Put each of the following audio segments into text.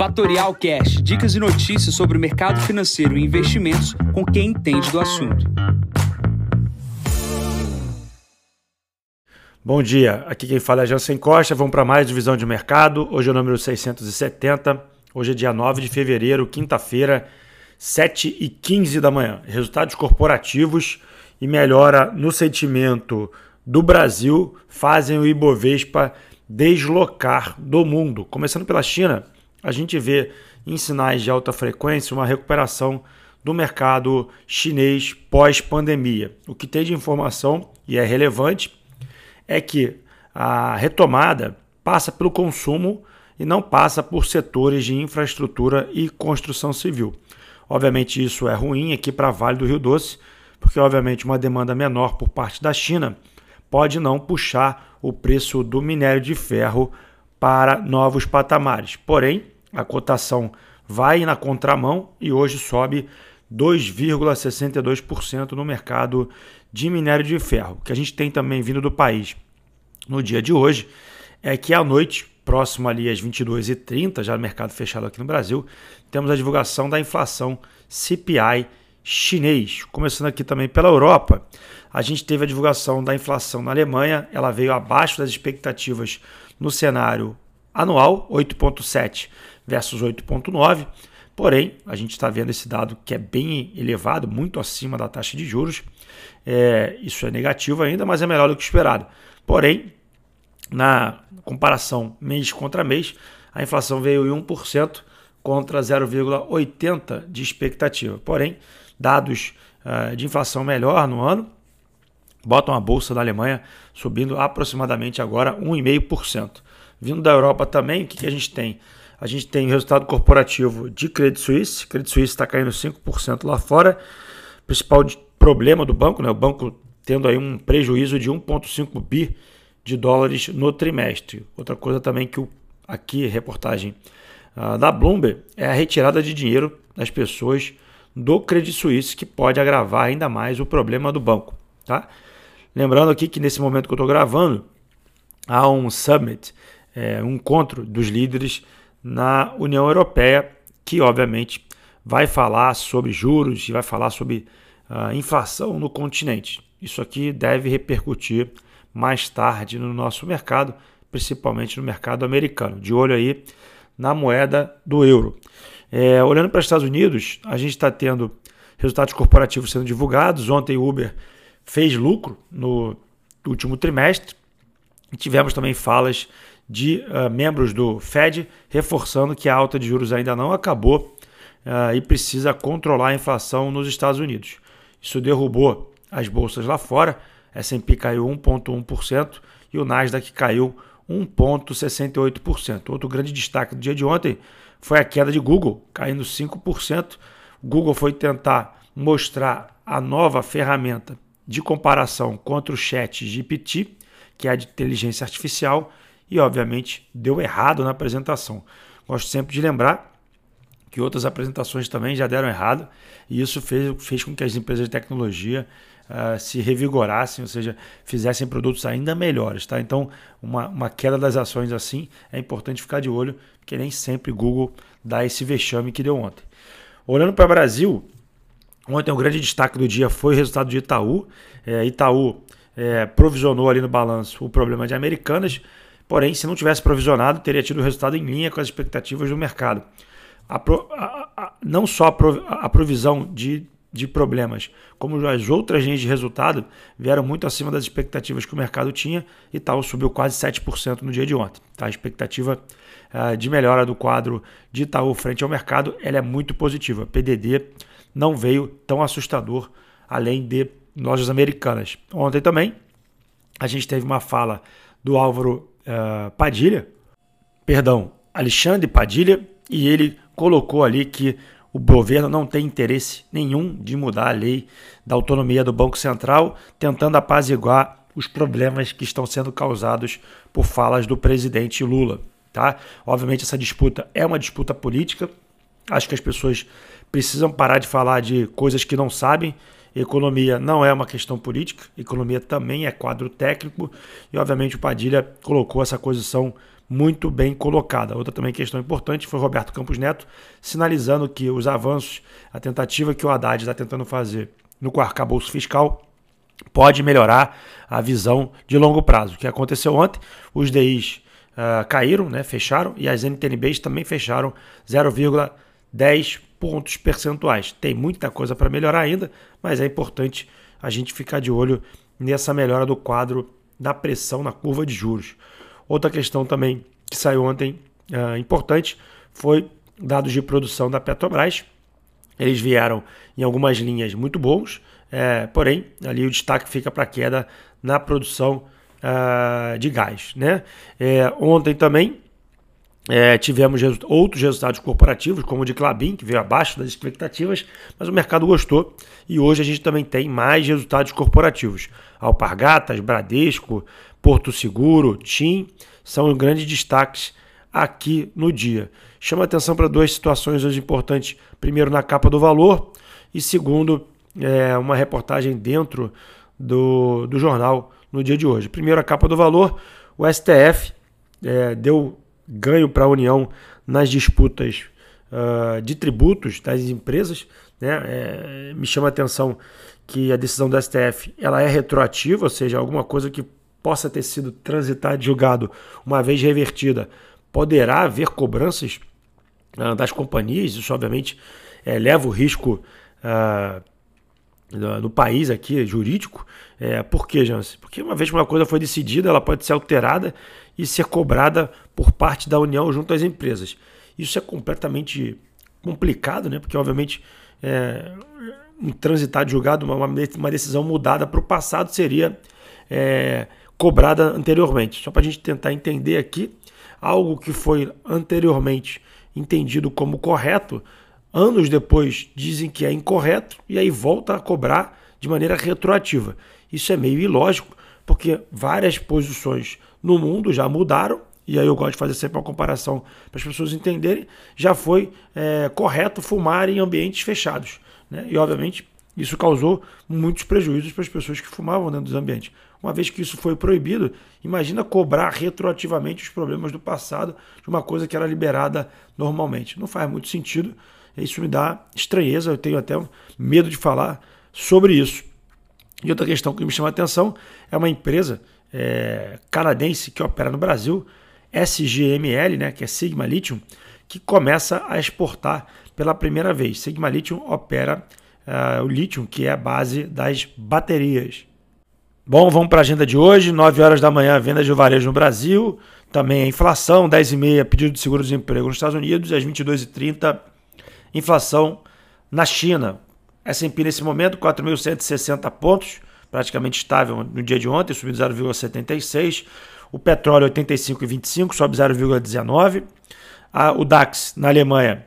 Fatorial Cash, dicas e notícias sobre o mercado financeiro e investimentos com quem entende do assunto. Bom dia, aqui quem fala é Jansen Costa, vamos para mais divisão de mercado, hoje é o número 670, hoje é dia 9 de fevereiro, quinta-feira, 7 e 15 da manhã. Resultados corporativos e melhora no sentimento do Brasil fazem o Ibovespa deslocar do mundo. Começando pela China, a gente vê em sinais de alta frequência uma recuperação do mercado chinês pós-pandemia. O que tem de informação e é relevante é que a retomada passa pelo consumo e não passa por setores de infraestrutura e construção civil. Obviamente isso é ruim aqui para Vale do Rio Doce, porque obviamente uma demanda menor por parte da China pode não puxar o preço do minério de ferro para novos patamares. Porém, a cotação vai na contramão e hoje sobe 2,62% no mercado de minério de ferro. O que a gente tem também vindo do país no dia de hoje é que à noite, próximo ali às 22h30, já no mercado fechado aqui no Brasil, temos a divulgação da inflação CPI chinês. Começando aqui também pela Europa, a gente teve a divulgação da inflação na Alemanha, ela veio abaixo das expectativas no cenário anual, 8,7 versus 8,9. Porém, a gente está vendo esse dado que é bem elevado, muito acima da taxa de juros. É, isso é negativo ainda, mas é melhor do que esperado. Porém, na comparação mês contra mês, a inflação veio em 1% contra 0,80% de expectativa. Porém, dados uh, de inflação melhor no ano botam a bolsa da Alemanha subindo aproximadamente agora 1,5%. Vindo da Europa também, o que, que a gente tem? A gente tem resultado corporativo de Credit Suisse. Credit Suisse está caindo 5% lá fora. Principal problema do banco, né? o banco tendo aí um prejuízo de 1,5 bi de dólares no trimestre. Outra coisa também que o, aqui, reportagem uh, da Bloomberg, é a retirada de dinheiro das pessoas do Credit Suisse, que pode agravar ainda mais o problema do banco. Tá? Lembrando aqui que nesse momento que eu estou gravando, há um summit é, um encontro dos líderes na União Europeia, que obviamente vai falar sobre juros e vai falar sobre uh, inflação no continente. Isso aqui deve repercutir mais tarde no nosso mercado, principalmente no mercado americano. De olho aí na moeda do euro. É, olhando para os Estados Unidos, a gente está tendo resultados corporativos sendo divulgados. Ontem o Uber fez lucro no último trimestre. E tivemos também falas de uh, membros do Fed, reforçando que a alta de juros ainda não acabou uh, e precisa controlar a inflação nos Estados Unidos. Isso derrubou as bolsas lá fora, S&P caiu 1,1% e o Nasdaq caiu 1,68%. Outro grande destaque do dia de ontem foi a queda de Google, caindo 5%. O Google foi tentar mostrar a nova ferramenta de comparação contra o chat GPT, que é a de inteligência artificial, e, obviamente, deu errado na apresentação. Gosto sempre de lembrar que outras apresentações também já deram errado e isso fez, fez com que as empresas de tecnologia uh, se revigorassem, ou seja, fizessem produtos ainda melhores. Tá? Então, uma, uma queda das ações assim é importante ficar de olho, porque nem sempre Google dá esse vexame que deu ontem. Olhando para o Brasil, ontem o grande destaque do dia foi o resultado de Itaú. É, Itaú é, provisionou ali no balanço o problema de Americanas, Porém, se não tivesse provisionado, teria tido resultado em linha com as expectativas do mercado. A a, a, não só a provisão de, de problemas, como as outras linhas de resultado vieram muito acima das expectativas que o mercado tinha e tal subiu quase 7% no dia de ontem. Tá? A expectativa uh, de melhora do quadro de Itaú frente ao mercado ela é muito positiva. PDD não veio tão assustador além de lojas americanas. Ontem também a gente teve uma fala do Álvaro uh, Padilha, perdão, Alexandre Padilha, e ele colocou ali que o governo não tem interesse nenhum de mudar a lei da autonomia do Banco Central, tentando apaziguar os problemas que estão sendo causados por falas do presidente Lula. Tá? Obviamente, essa disputa é uma disputa política. Acho que as pessoas precisam parar de falar de coisas que não sabem Economia não é uma questão política, economia também é quadro técnico e, obviamente, o Padilha colocou essa posição muito bem colocada. Outra também questão importante foi Roberto Campos Neto sinalizando que os avanços, a tentativa que o Haddad está tentando fazer no arcabouço fiscal pode melhorar a visão de longo prazo. O que aconteceu ontem, os DIs uh, ah, caíram, né, fecharam, e as NTNBs também fecharam 0,10 pontos percentuais. Tem muita coisa para melhorar ainda, mas é importante a gente ficar de olho nessa melhora do quadro da pressão na curva de juros. Outra questão também que saiu ontem uh, importante foi dados de produção da Petrobras. Eles vieram em algumas linhas muito bons, é, porém, ali o destaque fica para a queda na produção uh, de gás. Né? É, ontem também é, tivemos resu outros resultados corporativos, como o de Clabin, que veio abaixo das expectativas, mas o mercado gostou e hoje a gente também tem mais resultados corporativos. Alpargatas, Bradesco, Porto Seguro, TIM, são grandes destaques aqui no dia. Chama atenção para duas situações hoje importantes. Primeiro, na capa do valor, e segundo, é, uma reportagem dentro do, do jornal no dia de hoje. Primeiro, a capa do valor, o STF é, deu ganho para a União nas disputas uh, de tributos das empresas. Né? É, me chama atenção que a decisão do STF ela é retroativa, ou seja, alguma coisa que possa ter sido transitada e julgado uma vez revertida, poderá haver cobranças uh, das companhias. Isso, obviamente, é, leva o risco no país aqui, jurídico. É, por quê, Jansen? Porque uma vez que uma coisa foi decidida, ela pode ser alterada e ser cobrada por parte da União junto às empresas. Isso é completamente complicado, né? Porque, obviamente, é, um transitar de julgado, uma, uma decisão mudada para o passado seria é, cobrada anteriormente. Só para a gente tentar entender aqui, algo que foi anteriormente entendido como correto, anos depois dizem que é incorreto e aí volta a cobrar de maneira retroativa. Isso é meio ilógico, porque várias posições no mundo já mudaram, e aí eu gosto de fazer sempre uma comparação para as pessoas entenderem, já foi é, correto fumar em ambientes fechados. Né? E obviamente isso causou muitos prejuízos para as pessoas que fumavam dentro dos ambientes. Uma vez que isso foi proibido, imagina cobrar retroativamente os problemas do passado de uma coisa que era liberada normalmente. Não faz muito sentido. Isso me dá estranheza, eu tenho até medo de falar sobre isso. E outra questão que me chama a atenção é uma empresa é, canadense que opera no Brasil, SGML, né, que é Sigma Lithium, que começa a exportar pela primeira vez. Sigma Lithium opera uh, o lítio, que é a base das baterias. Bom, vamos para a agenda de hoje. 9 horas da manhã, venda de varejo no Brasil. Também a inflação, 10 e meia, pedido de seguro-desemprego nos Estados Unidos. E às 22h30, inflação na China. S&P nesse momento, 4.160 pontos, praticamente estável no dia de ontem, subindo 0,76. O petróleo 85,25, sobe 0,19. O DAX na Alemanha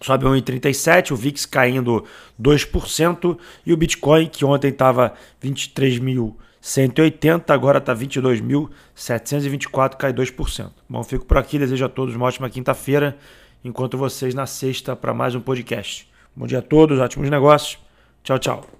sobe 1,37, o VIX caindo 2% e o Bitcoin, que ontem estava 23.180, agora está 22.724, cai 2%. Bom, fico por aqui, desejo a todos uma ótima quinta-feira, encontro vocês na sexta para mais um podcast. Bom dia a todos, ótimos negócios. Tchau, tchau.